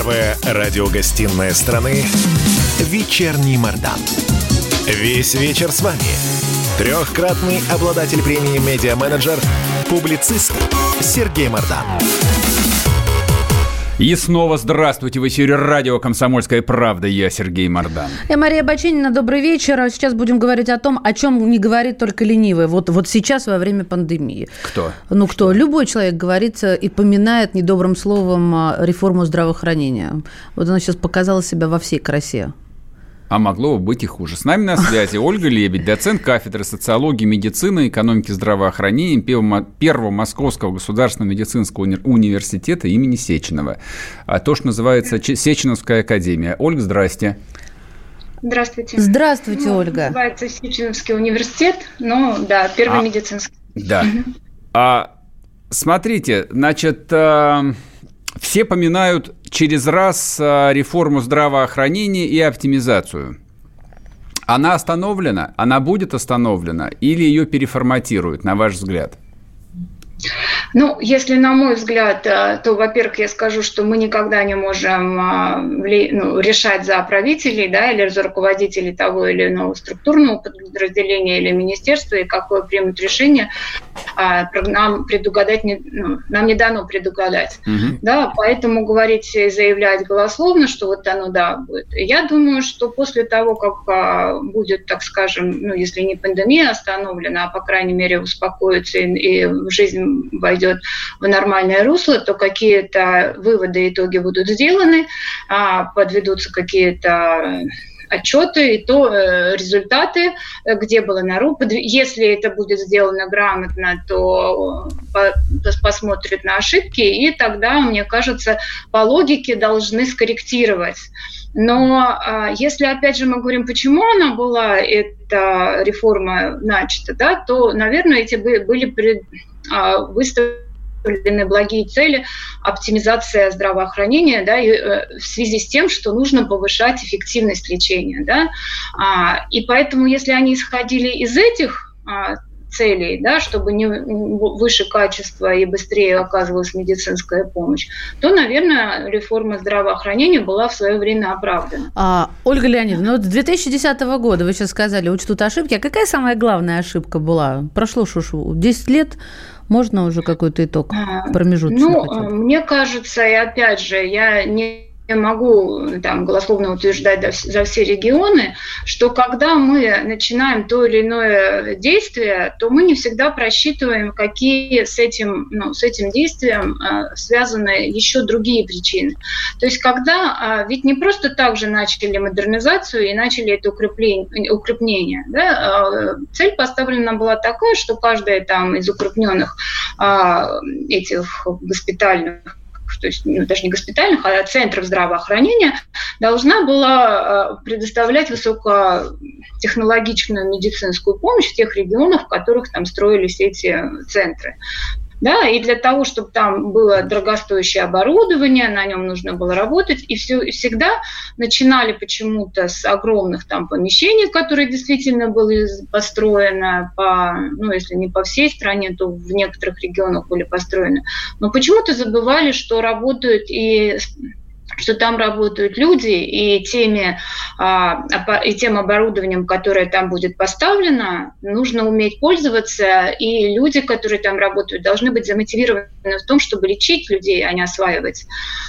Первая радиогостинная страны «Вечерний Мордан». Весь вечер с вами. Трехкратный обладатель премии «Медиа-менеджер», публицист Сергей Мордан. И снова здравствуйте в эфире радио «Комсомольская правда». Я Сергей Мордан. Я Мария Бачинина. Добрый вечер. Сейчас будем говорить о том, о чем не говорит только ленивый. Вот, вот сейчас во время пандемии. Кто? Ну, кто? Что? Любой человек говорит и поминает недобрым словом а, реформу здравоохранения. Вот она сейчас показала себя во всей красе а могло бы быть и хуже. С нами на связи Ольга Лебедь, доцент кафедры социологии, медицины, экономики здравоохранения Первого Московского государственного медицинского университета имени Сеченова. А то, что называется Сеченовская академия. Ольга, здрасте. Здравствуйте. Здравствуйте, ну, Ольга. Называется Сеченовский университет, но да, первый а, медицинский. Да. А смотрите, значит, а, все поминают через раз а, реформу здравоохранения и оптимизацию. Она остановлена? Она будет остановлена? Или ее переформатируют, на ваш взгляд? Ну, если на мой взгляд, э, то, во-первых, я скажу, что мы никогда не можем а, ну, решать за правителей да, или за руководителей того или иного структурного подразделения или министерства, и какое примут решение, а, нам предугадать не, ну, нам не дано предугадать. Угу. Да, поэтому говорить и заявлять голословно, что вот оно да будет. Я думаю, что после того, как а, будет, так скажем, ну, если не пандемия остановлена, а по крайней мере успокоится и, и жизнь войдет в нормальное русло, то какие-то выводы, итоги будут сделаны, а, подведутся какие-то отчеты и то э, результаты, где было нарушено. Если это будет сделано грамотно, то посмотрят на ошибки, и тогда, мне кажется, по логике должны скорректировать. Но а, если, опять же, мы говорим, почему она была, эта реформа начата, да, то, наверное, эти были а, выставлены благие цели, оптимизация здравоохранения, да, и, э, в связи с тем, что нужно повышать эффективность лечения, да, а, и поэтому, если они исходили из этих а, целей, да, чтобы не выше качества и быстрее оказывалась медицинская помощь, то, наверное, реформа здравоохранения была в свое время оправдана. А, Ольга Леонидовна, ну вот с 2010 года вы сейчас сказали, учтут ошибки. А какая самая главная ошибка была? Прошло шушу 10 лет, можно уже какой-то итог а, промежуточный? Ну, мне кажется, и опять же, я не могу там голословно утверждать за все регионы, что когда мы начинаем то или иное действие, то мы не всегда просчитываем, какие с этим, ну, с этим действием э, связаны еще другие причины. То есть когда, э, ведь не просто так же начали модернизацию и начали это укрепление, укрепление. Да? Э, цель поставлена была такая, что каждая там из укрепленных э, этих госпитальных то есть ну, даже не госпитальных, а центров здравоохранения, должна была э, предоставлять высокотехнологичную медицинскую помощь в тех регионах, в которых там строились эти центры. Да, и для того, чтобы там было дорогостоящее оборудование, на нем нужно было работать, и, все, всегда начинали почему-то с огромных там помещений, которые действительно были построены по, ну, если не по всей стране, то в некоторых регионах были построены. Но почему-то забывали, что работают и что там работают люди, и, теми, а, и тем оборудованием, которое там будет поставлено, нужно уметь пользоваться, и люди, которые там работают, должны быть замотивированы в том, чтобы лечить людей, а не осваивать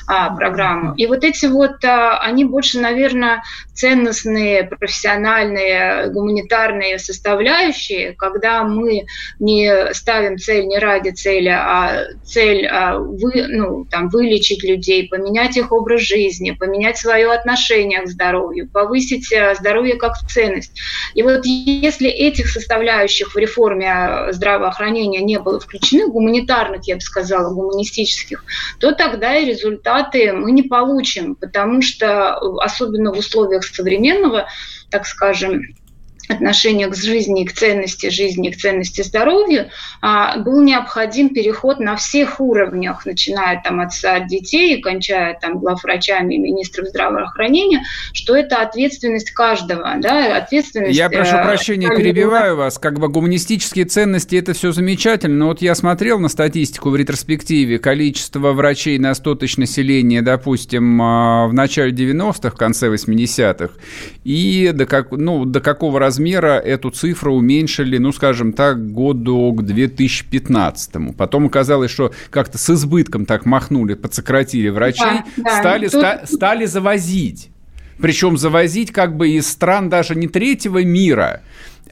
а, программу. И вот эти вот, а, они больше, наверное, ценностные, профессиональные, гуманитарные составляющие, когда мы не ставим цель не ради цели, а цель вы, ну, там, вылечить людей, поменять их образ жизни, поменять свое отношение к здоровью, повысить э, здоровье как ценность. И вот если этих составляющих в реформе э, здравоохранения не было включены, гуманитарных, я бы сказала, гуманистических, то тогда и результаты мы не получим, потому что э, особенно в условиях современного, так скажем, отношение к жизни, к ценности жизни, к ценности здоровья, а, был необходим переход на всех уровнях, начиная там от, от детей и кончая там главврачами и министром здравоохранения, что это ответственность каждого, да, ответственность... Я прошу э, прощения, перебиваю вас, как бы гуманистические ценности это все замечательно, но вот я смотрел на статистику в ретроспективе, количество врачей на 100 тысяч населения, допустим, а, в начале 90-х, в конце 80-х, и до, как, ну, до какого размера эту цифру уменьшили, ну, скажем так, году к 2015. Потом оказалось, что как-то с избытком так махнули, подсократили врачей, да, да. Стали, Тут... ста, стали завозить. Причем завозить как бы из стран даже не третьего мира,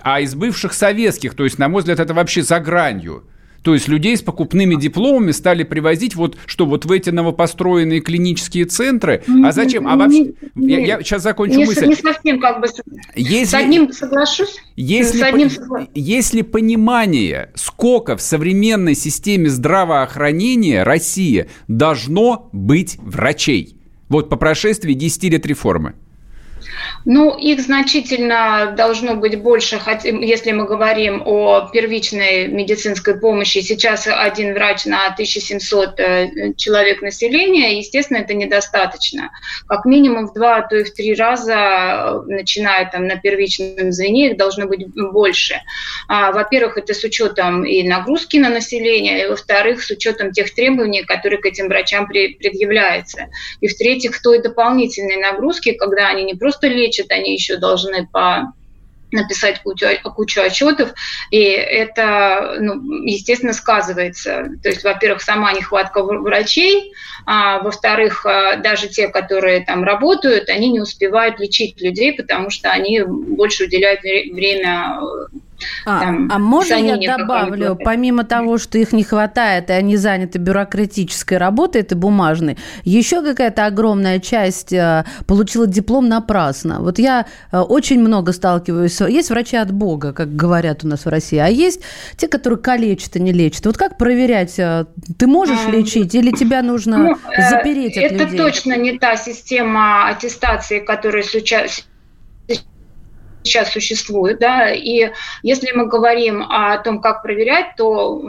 а из бывших советских. То есть, на мой взгляд, это вообще за гранью. То есть людей с покупными дипломами стали привозить вот, что вот в эти новопостроенные клинические центры. А зачем? А вообще, я, я сейчас закончу не, мысль. Не совсем как бы если, с одним соглашусь. Если, одним по, если понимание, сколько в современной системе здравоохранения России должно быть врачей, вот по прошествии 10 лет реформы. Ну, их значительно должно быть больше, если мы говорим о первичной медицинской помощи. Сейчас один врач на 1700 э, человек населения, естественно, это недостаточно. Как минимум в два, а то и в три раза, э, начиная там на первичном звене, их должно быть больше. А, во-первых, это с учетом и нагрузки на население, и во-вторых, с учетом тех требований, которые к этим врачам предъявляются. И в-третьих, той дополнительной нагрузки, когда они не просто лечат, они еще должны по написать кучу, кучу отчетов, и это, ну, естественно, сказывается. То есть, во-первых, сама нехватка врачей, а во-вторых, а, даже те, которые там работают, они не успевают лечить людей, потому что они больше уделяют время а, там, а можно я добавлю, помимо того, что их не хватает, и они заняты бюрократической работой, это бумажной, еще какая-то огромная часть э, получила диплом напрасно. Вот я э, очень много сталкиваюсь. Есть врачи от Бога, как говорят у нас в России, а есть те, которые калечат и не лечат. Вот как проверять, э, ты можешь лечить или тебя нужно ну, запереть от это людей? Это точно не та система аттестации, которая сейчас сейчас существует, да, и если мы говорим о том, как проверять, то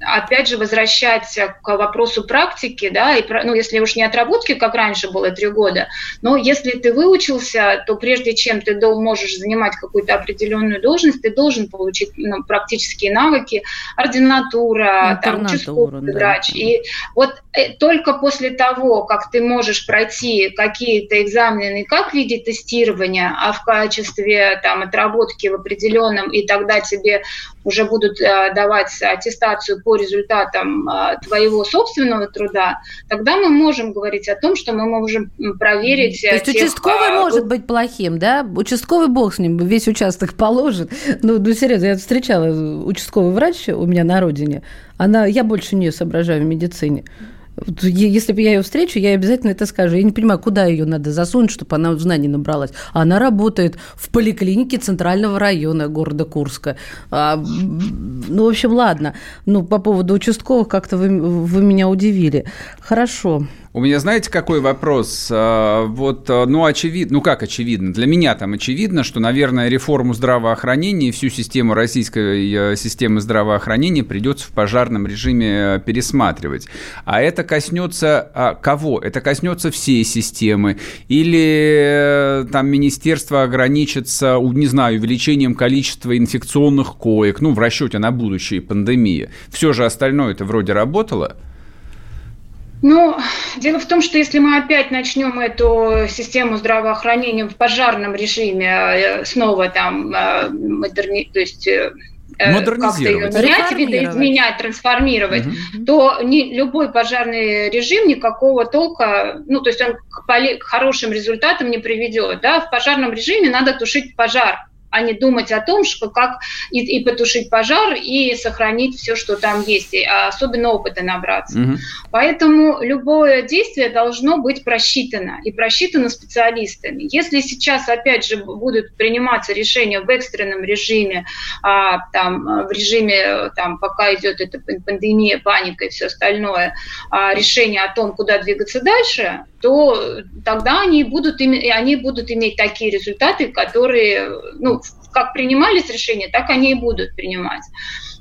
опять же, возвращаться к вопросу практики, да, и, ну, если уж не отработки, как раньше было три года, но если ты выучился, то прежде чем ты можешь занимать какую-то определенную должность, ты должен получить ну, практические навыки, ординатура, там, участковый да. врач. И вот э, только после того, как ты можешь пройти какие-то экзамены, как в виде тестирования, а в качестве там, отработки в определенном, и тогда тебе уже будут э, давать аттестацию по результатам э, твоего собственного труда, тогда мы можем говорить о том, что мы можем проверить... То есть тех, участковый а, может быть плохим, да? Участковый бог с ним, весь участок положит. Ну, ну серьезно, я встречала участковый врач у меня на родине. Она, я больше нее соображаю в медицине. Если бы я ее встречу, я обязательно это скажу. Я не понимаю, куда ее надо засунуть, чтобы она знаний набралась. Она работает в поликлинике Центрального района города Курска. А, ну, в общем, ладно. Ну, по поводу участковых как-то вы, вы меня удивили. Хорошо. У меня, знаете, какой вопрос? А, вот, а, ну, очевидно, ну, как очевидно? Для меня там очевидно, что, наверное, реформу здравоохранения и всю систему российской э, системы здравоохранения придется в пожарном режиме э, пересматривать. А это коснется а, кого? Это коснется всей системы? Или э, там министерство ограничится, не знаю, увеличением количества инфекционных коек, ну, в расчете на будущие пандемии? Все же остальное это вроде работало? Ну, дело в том, что если мы опять начнем эту систему здравоохранения в пожарном режиме э, снова там э, модерни... то есть э, как-то ее менять, видоизменять, трансформировать, угу. то не, любой пожарный режим никакого толка, ну, то есть он к, поли, к хорошим результатам не приведет. Да? В пожарном режиме надо тушить пожар а не думать о том, что как и, и потушить пожар, и сохранить все, что там есть, и особенно опыта набраться. Угу. Поэтому любое действие должно быть просчитано, и просчитано специалистами. Если сейчас, опять же, будут приниматься решения в экстренном режиме, а, там, в режиме, там, пока идет эта пандемия, паника и все остальное, а, решение о том, куда двигаться дальше, то тогда они будут, они будут иметь такие результаты, которые, ну, как принимались решения, так они и будут принимать.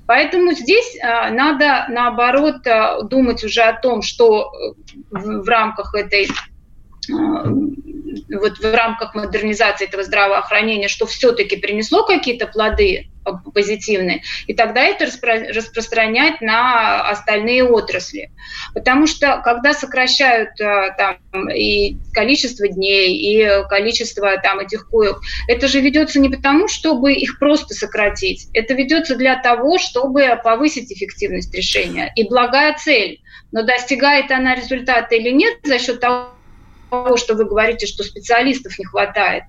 Поэтому здесь а, надо, наоборот, а, думать уже о том, что э, в рамках этой вот в рамках модернизации этого здравоохранения, что все-таки принесло какие-то плоды позитивные, и тогда это распро- распространять на остальные отрасли. Потому что когда сокращают там, и количество дней, и количество там, этих коек, это же ведется не потому, чтобы их просто сократить, это ведется для того, чтобы повысить эффективность решения. И благая цель. Но достигает она результата или нет за счет того, того, что вы говорите, что специалистов не хватает.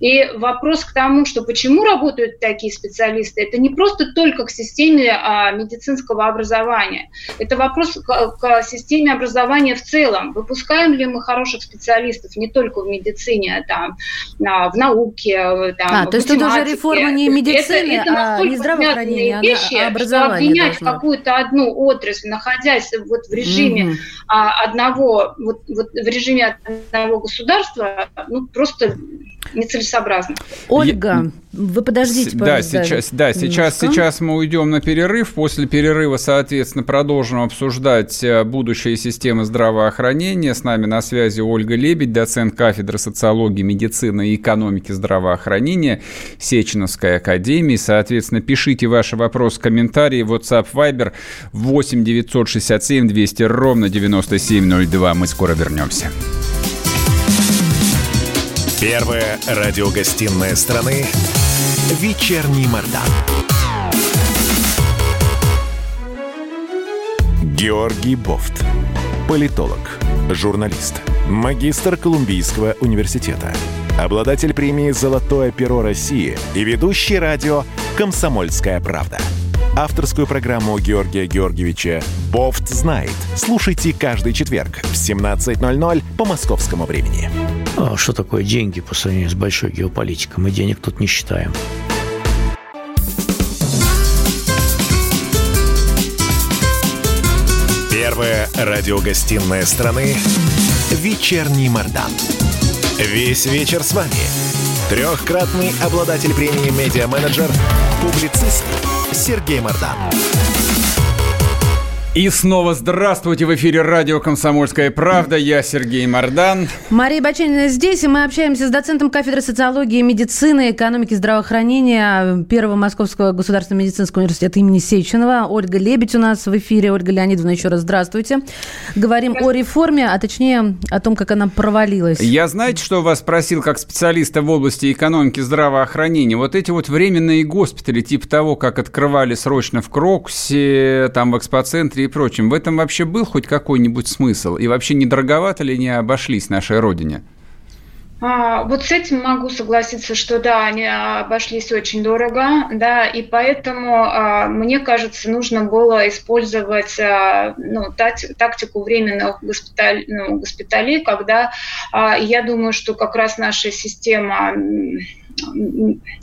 И вопрос к тому, что почему работают такие специалисты, это не просто только к системе а, медицинского образования. Это вопрос к, системе образования в целом. Выпускаем ли мы хороших специалистов не только в медицине, а там, а, в науке, там, а, в то есть это уже реформа не медицины, это, это а не здравоохранения, вещи, а образование что обвинять какую-то одну отрасль, находясь вот в режиме mm-hmm. а, одного, вот, вот в режиме одного государства, ну, просто нецелесообразно. Ольга, вы подождите, пожалуйста. Да, сейчас, да, сейчас, сейчас мы уйдем на перерыв. После перерыва, соответственно, продолжим обсуждать э, будущее системы здравоохранения. С нами на связи Ольга Лебедь, доцент кафедры социологии, медицины и экономики здравоохранения Сеченовской академии. Соответственно, пишите ваши вопросы, комментарии. WhatsApp, Viber 8 967 200 ровно 9702. Мы скоро вернемся. Первая радиогостинная страны «Вечерний Мордан». Георгий Бофт. Политолог, журналист, магистр Колумбийского университета, обладатель премии «Золотое перо России» и ведущий радио «Комсомольская правда». Авторскую программу Георгия Георгиевича «Бофт знает». Слушайте каждый четверг в 17.00 по московскому времени. А что такое деньги по сравнению с большой геополитикой? Мы денег тут не считаем. Первая радиогостинная страны «Вечерний Мордан». Весь вечер с вами. Трехкратный обладатель премии «Медиа-менеджер», публицист Сергей Мордан. И снова здравствуйте в эфире радио «Комсомольская правда». Я Сергей Мордан. Мария Баченина здесь, и мы общаемся с доцентом кафедры социологии, медицины, экономики, здравоохранения Первого Московского государственного медицинского университета имени Сеченова. Ольга Лебедь у нас в эфире. Ольга Леонидовна, еще раз здравствуйте. Говорим о реформе, а точнее о том, как она провалилась. Я, знаете, что вас спросил как специалиста в области экономики здравоохранения? Вот эти вот временные госпитали, типа того, как открывали срочно в Кроксе, там в экспоцентре и прочим. В этом вообще был хоть какой-нибудь смысл? И вообще не дороговато ли не обошлись нашей родине? А, вот с этим могу согласиться, что да, они обошлись очень дорого, да, и поэтому а, мне кажется, нужно было использовать а, ну, тактику временных госпиталь, ну, госпиталей, когда а, я думаю, что как раз наша система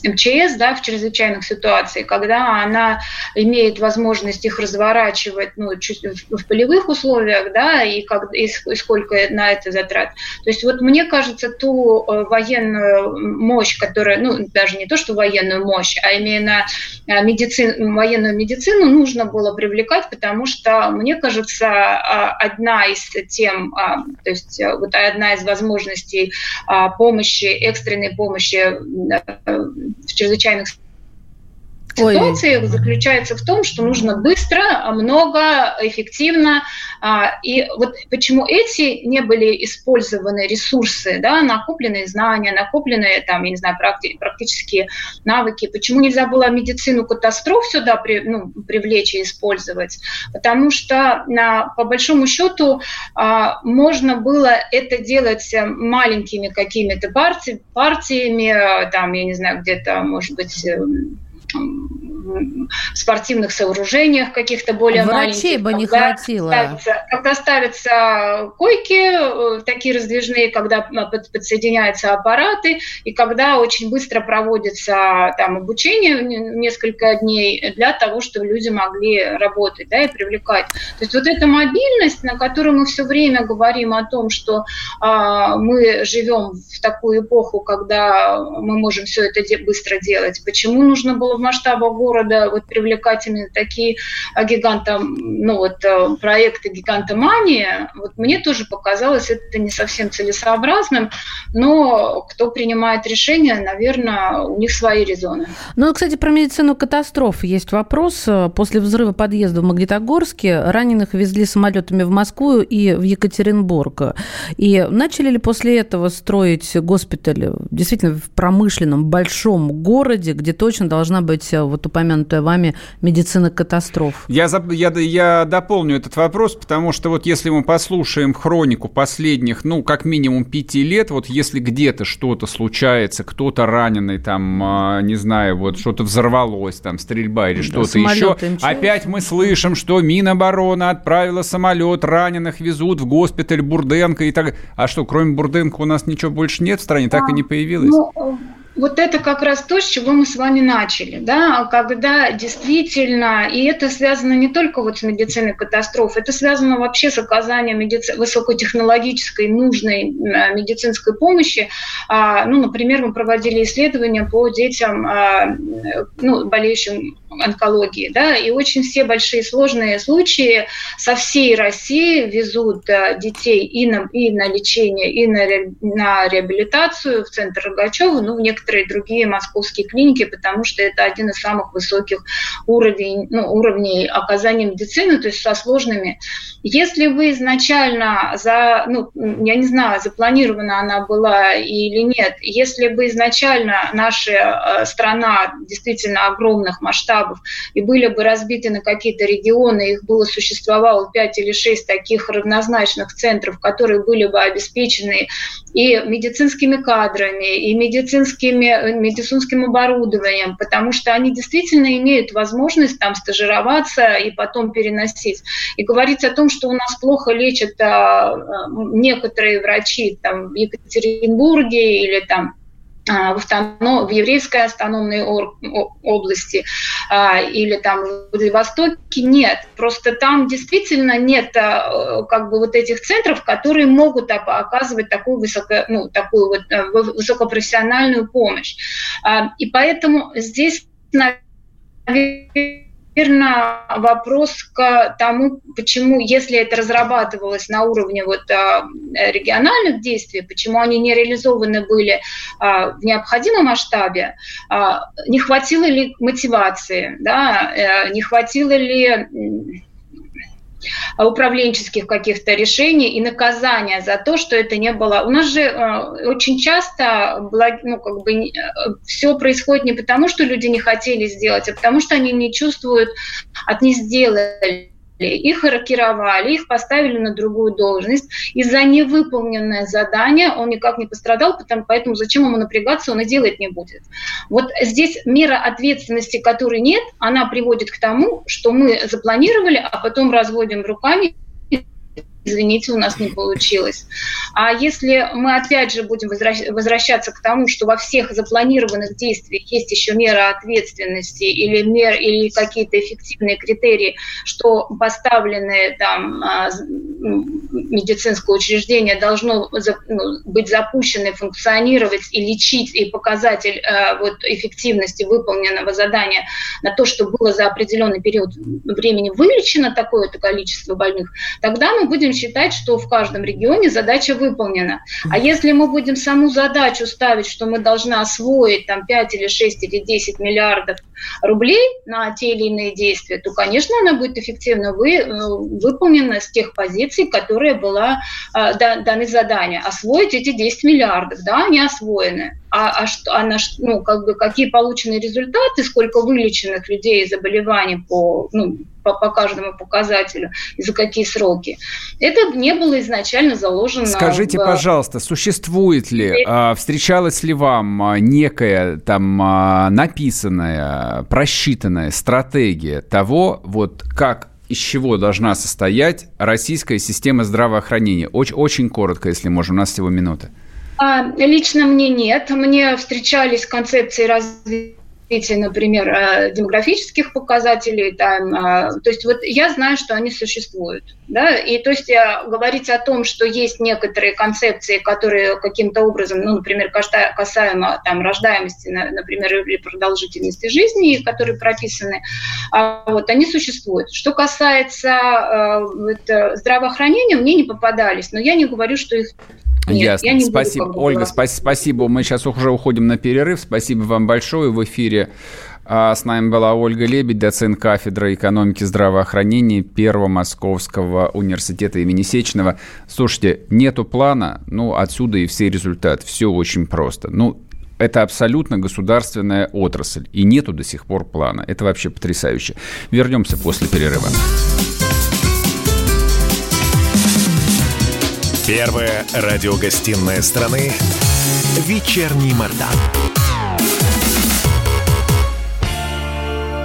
МЧС да, в чрезвычайных ситуациях, когда она имеет возможность их разворачивать ну, в полевых условиях, да, и, как, и сколько на это затрат. То есть вот мне кажется, ту э, военную мощь, которая, ну, даже не то, что военную мощь, а именно э, медицин, военную медицину нужно было привлекать, потому что, мне кажется, а, одна из тем, а, то есть э, вот одна из возможностей а, помощи, экстренной помощи в чрезвычайных ситуации Ой. заключается в том, что нужно быстро, много, эффективно. А, и вот почему эти не были использованы ресурсы, да, накопленные знания, накопленные там, я не знаю, практи- практические навыки, почему нельзя было медицину катастроф сюда при, ну, привлечь и использовать? Потому что на, по большому счету а, можно было это делать маленькими какими-то партиями, там, я не знаю, где-то, может быть, эм, спортивных сооружениях каких-то более Врачей маленьких. бы не хватило. Ставятся, когда ставятся койки, э, такие раздвижные, когда подсоединяются аппараты, и когда очень быстро проводится там обучение несколько дней для того, чтобы люди могли работать да, и привлекать. То есть вот эта мобильность, на которую мы все время говорим о том, что а, мы живем в такую эпоху, когда мы можем все это де- быстро делать, почему нужно было в масштабах города вот привлекать именно такие а, гиганты, ну вот а, проекты гигантомании, вот мне тоже показалось это не совсем целесообразным, но кто принимает решения, наверное, у них свои резоны. Ну, кстати, про медицину катастроф есть вопрос. После взрыва подъезда в Магнитогорске раненых везли самолетами в Москву и в Екатеринбург. И начали ли после этого строить госпиталь действительно в промышленном большом городе, где точно должна быть вот упомянутая вами медицина катастроф? Я, я, я дополню этот вопрос, потому что вот если мы послушаем хронику последних, ну, как минимум пяти лет, вот если где-то что-то случается, кто-то раненый, там, а, не знаю, вот что-то взорвалось, там, стрельба или да, что-то еще, опять мы слышим, что Минобороны отправила самолет, раненых везут в госпиталь Бурденко и так. А что, кроме Бурденко у нас ничего больше нет в стране, так и не появилось? Ну, вот это как раз то, с чего мы с вами начали, да, когда действительно, и это связано не только вот с медициной катастроф, это связано вообще с оказанием медици... высокотехнологической нужной э, медицинской помощи. А, ну, например, мы проводили исследования по детям, а, ну, болеющим онкологии, да, и очень все большие сложные случаи со всей России везут э, детей и на, и на лечение, и на, на реабилитацию в центр Рогачева, ну, в некоторые другие московские клиники, потому что это один из самых высоких уровней, ну, уровней оказания медицины, то есть со сложными. Если вы изначально, за, ну, я не знаю, запланирована она была или нет, если бы изначально наша э, страна действительно огромных масштабов масштабов и были бы разбиты на какие-то регионы, их было существовало 5 или 6 таких равнозначных центров, которые были бы обеспечены и медицинскими кадрами, и медицинскими, медицинским оборудованием, потому что они действительно имеют возможность там стажироваться и потом переносить. И говорить о том, что у нас плохо лечат а, некоторые врачи там, в Екатеринбурге или там в, автоном, в еврейской автономной области а, или там в Владивостоке нет. Просто там действительно нет а, как бы вот этих центров, которые могут оказывать такую, высоко, ну, такую вот э, высокопрофессиональную помощь. И поэтому здесь, наверное, наверное, вопрос к тому, почему, если это разрабатывалось на уровне вот, а, региональных действий, почему они не реализованы были а, в необходимом масштабе, а, не хватило ли мотивации, да, э, не хватило ли управленческих каких-то решений и наказания за то, что это не было. У нас же э, очень часто ну, как бы, э, все происходит не потому, что люди не хотели сделать, а потому что они не чувствуют, от не сделали их рокировали, их поставили на другую должность. И за невыполненное задание он никак не пострадал, потому, поэтому зачем ему напрягаться, он и делать не будет. Вот здесь мера ответственности, которой нет, она приводит к тому, что мы запланировали, а потом разводим руками извините, у нас не получилось. А если мы опять же будем возвращаться к тому, что во всех запланированных действиях есть еще мера ответственности или, мер, или какие-то эффективные критерии, что поставленное там а, медицинское учреждение должно ну, быть запущено, функционировать и лечить, и показатель а, вот, эффективности выполненного задания на то, что было за определенный период времени вылечено такое-то количество больных, тогда мы будем считать, что в каждом регионе задача выполнена. А если мы будем саму задачу ставить, что мы должны освоить там 5 или 6 или 10 миллиардов рублей на те или иные действия, то, конечно, она будет эффективно вы, э, выполнена с тех позиций, которые была э, даны задания. Освоить эти 10 миллиардов, да, они освоены. А, а, что, а на, ну, как бы, какие получены результаты, сколько вылеченных людей заболеваний по, ну, по, по каждому показателю и за какие сроки. Это не было изначально заложено. Скажите, в... пожалуйста, существует ли, а, встречалась ли вам а, некая там а, написанная, просчитанная стратегия того, вот как из чего должна состоять российская система здравоохранения? Очень, очень коротко, если можно, у нас всего минута. Лично мне нет. Мне встречались концепции развития развития, например, э, демографических показателей, там, э, то есть вот я знаю, что они существуют, да, и то есть э, говорить о том, что есть некоторые концепции, которые каким-то образом, ну, например, касаемо там рождаемости, например, или продолжительности жизни, которые прописаны, а вот они существуют. Что касается вот, здравоохранения, мне не попадались, но я не говорю, что их нет, Ясно. Я не спасибо. Буду, Ольга, спа- спасибо. Мы сейчас уже уходим на перерыв. Спасибо вам большое. В эфире а с нами была Ольга Лебедь, доцент кафедры экономики здравоохранения Первого Московского университета имени Сеченова. Слушайте, нету плана, ну, отсюда и все результаты. Все очень просто. Ну, это абсолютно государственная отрасль, и нету до сих пор плана. Это вообще потрясающе. Вернемся после перерыва. Первая радиогостинная страны «Вечерний Мордан».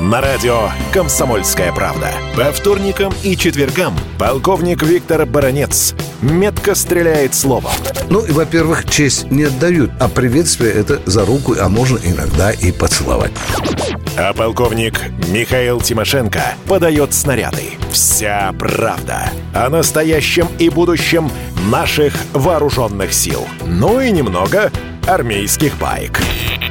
На радио «Комсомольская правда». По вторникам и четвергам полковник Виктор Баранец метко стреляет словом. Ну, и, во-первых, честь не отдают, а приветствие это за руку, а можно иногда и поцеловать. А полковник Михаил Тимошенко подает снаряды. Вся правда о настоящем и будущем наших вооруженных сил. Ну и немного армейских байк.